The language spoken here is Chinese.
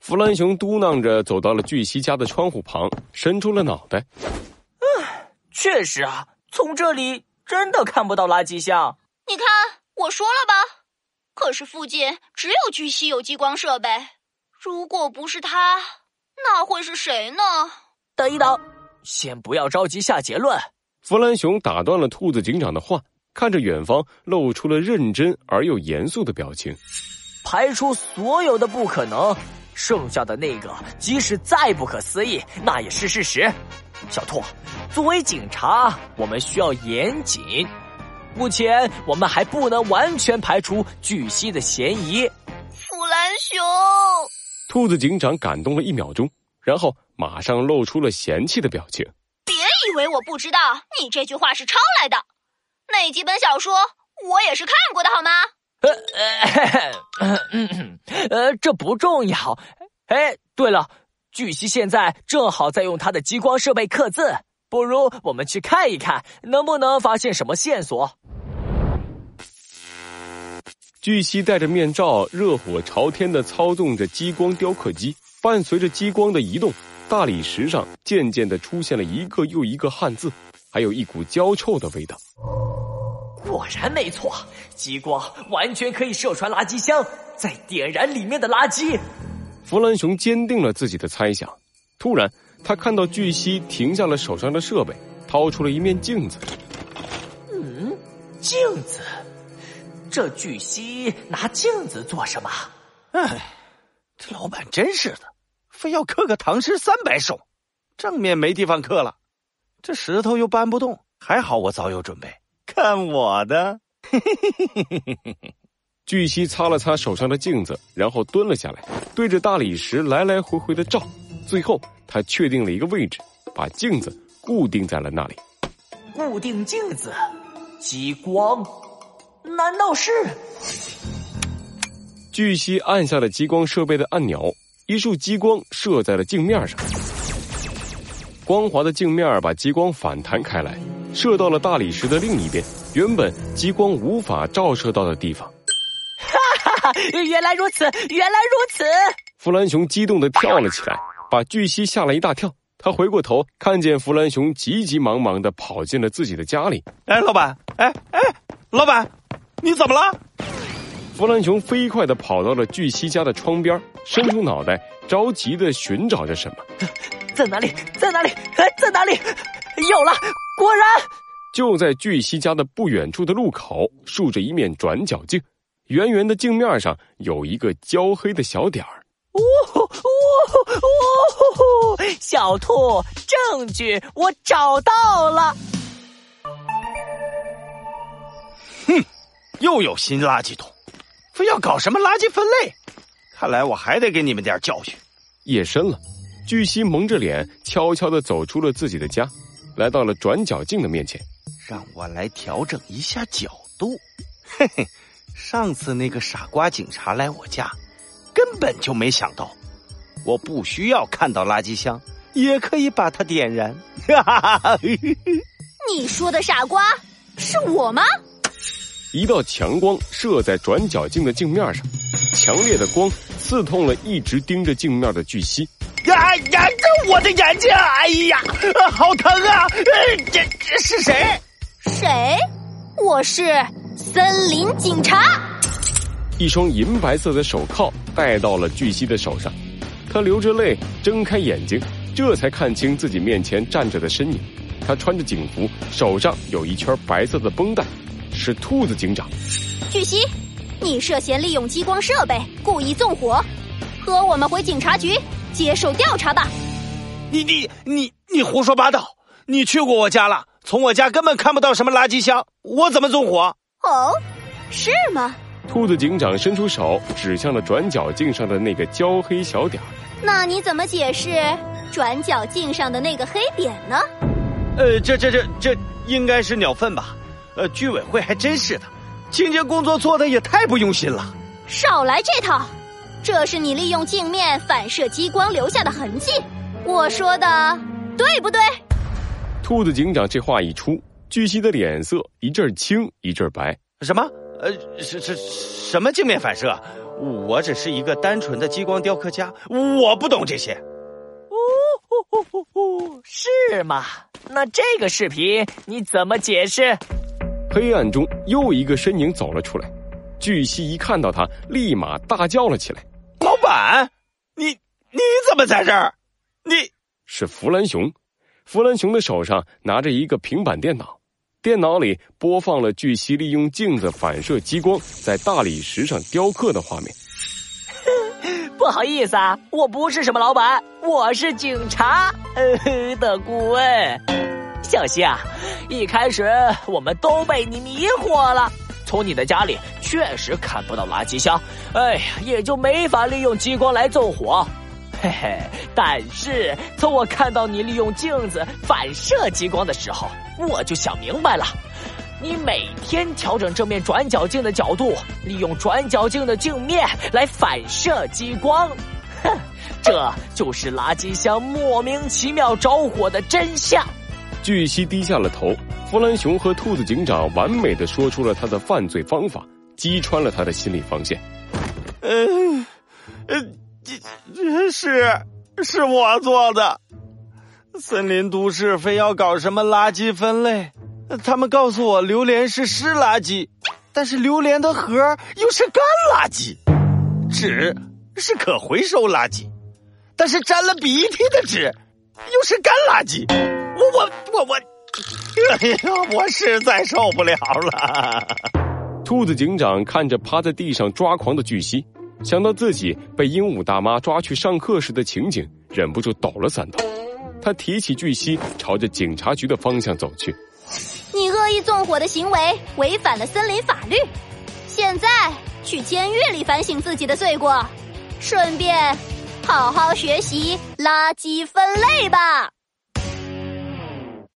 弗兰熊嘟囔着走到了巨蜥家的窗户旁，伸出了脑袋。唉，确实啊，从这里真的看不到垃圾箱。你看，我说了吧。可是附近只有巨蜥有激光设备，如果不是他，那会是谁呢？等一等，先不要着急下结论。弗兰熊打断了兔子警长的话，看着远方，露出了认真而又严肃的表情。排除所有的不可能。剩下的那个，即使再不可思议，那也是事实。小兔，作为警察，我们需要严谨。目前，我们还不能完全排除巨蜥的嫌疑。弗兰熊，兔子警长感动了一秒钟，然后马上露出了嫌弃的表情。别以为我不知道，你这句话是抄来的。那几本小说，我也是看过的，好吗？呃呃，呃，这不重要。哎，对了，巨蜥现在正好在用它的激光设备刻字，不如我们去看一看，能不能发现什么线索？巨蜥戴着面罩，热火朝天的操纵着激光雕刻机，伴随着激光的移动，大理石上渐渐的出现了一个又一个汉字，还有一股焦臭的味道。果然没错，激光完全可以射穿垃圾箱，再点燃里面的垃圾。弗兰熊坚定了自己的猜想。突然，他看到巨蜥停下了手上的设备，掏出了一面镜子。嗯，镜子，这巨蜥拿镜子做什么？哎，这老板真是的，非要刻个唐诗三百首，正面没地方刻了，这石头又搬不动。还好我早有准备。看我的！巨蜥擦了擦手上的镜子，然后蹲了下来，对着大理石来来回回的照。最后，他确定了一个位置，把镜子固定在了那里。固定镜子，激光？难道是？巨蜥按下了激光设备的按钮，一束激光射在了镜面上。光滑的镜面把激光反弹开来。射到了大理石的另一边，原本激光无法照射到的地方。原来如此，原来如此！弗兰熊激动的跳了起来，把巨蜥吓了一大跳。他回过头，看见弗兰熊急急忙忙的跑进了自己的家里。哎，老板！哎哎，老板，你怎么了？弗兰熊飞快的跑到了巨蜥家的窗边，伸出脑袋，着急的寻找着什么。在哪里？在哪里？在哪里？有了！果然，就在巨蜥家的不远处的路口，竖着一面转角镜，圆圆的镜面上有一个焦黑的小点儿。哦哦哦！小兔，证据我找到了。哼，又有新垃圾桶，非要搞什么垃圾分类？看来我还得给你们点教训。夜深了，巨蜥蒙着脸，悄悄的走出了自己的家。来到了转角镜的面前，让我来调整一下角度。嘿嘿，上次那个傻瓜警察来我家，根本就没想到，我不需要看到垃圾箱也可以把它点燃。哈哈哈！你说的傻瓜是我吗？一道强光射在转角镜的镜面上，强烈的光刺痛了一直盯着镜面的巨蜥。呀呀！这我的眼睛！哎呀，好疼啊！这这是谁？谁？我是森林警察。一双银白色的手铐戴到了巨蜥的手上，他流着泪睁开眼睛，这才看清自己面前站着的身影。他穿着警服，手上有一圈白色的绷带，是兔子警长。巨蜥，你涉嫌利用激光设备故意纵火，和我们回警察局。接受调查吧！你你你你胡说八道！你去过我家了，从我家根本看不到什么垃圾箱，我怎么纵火？哦，是吗？兔子警长伸出手指向了转角镜上的那个焦黑小点儿。那你怎么解释转角镜上的那个黑点呢？呃，这这这这应该是鸟粪吧？呃，居委会还真是的，清洁工作做的也太不用心了。少来这套！这是你利用镜面反射激光留下的痕迹，我说的对不对？兔子警长这话一出，巨蜥的脸色一阵青一阵白。什么？呃，是是什么镜面反射？我只是一个单纯的激光雕刻家，我不懂这些。哦呼呼呼呼，是吗？那这个视频你怎么解释？黑暗中又一个身影走了出来，巨蜥一看到他，立马大叫了起来：“老板，你你怎么在这儿？你是弗兰熊。”弗兰熊的手上拿着一个平板电脑，电脑里播放了巨蜥利用镜子反射激光在大理石上雕刻的画面。不好意思啊，我不是什么老板，我是警察呃 的顾问。小西啊，一开始我们都被你迷惑了，从你的家里确实看不到垃圾箱，哎呀，也就没法利用激光来纵火。嘿嘿，但是从我看到你利用镜子反射激光的时候，我就想明白了。你每天调整这面转角镜的角度，利用转角镜的镜面来反射激光，哼，这就是垃圾箱莫名其妙着火的真相。巨蜥低下了头，弗兰熊和兔子警长完美的说出了他的犯罪方法，击穿了他的心理防线。嗯，呃，是是我做的。森林都市非要搞什么垃圾分类。他们告诉我，榴莲是湿垃圾，但是榴莲的核又是干垃圾，纸是可回收垃圾，但是沾了鼻涕的纸又是干垃圾。我我我我，哎呀，我实在受不了了。兔子警长看着趴在地上抓狂的巨蜥，想到自己被鹦鹉大妈抓去上课时的情景，忍不住抖了三抖。他提起巨蜥，朝着警察局的方向走去。你恶意纵火的行为违反了森林法律，现在去监狱里反省自己的罪过，顺便好好学习垃圾分类吧。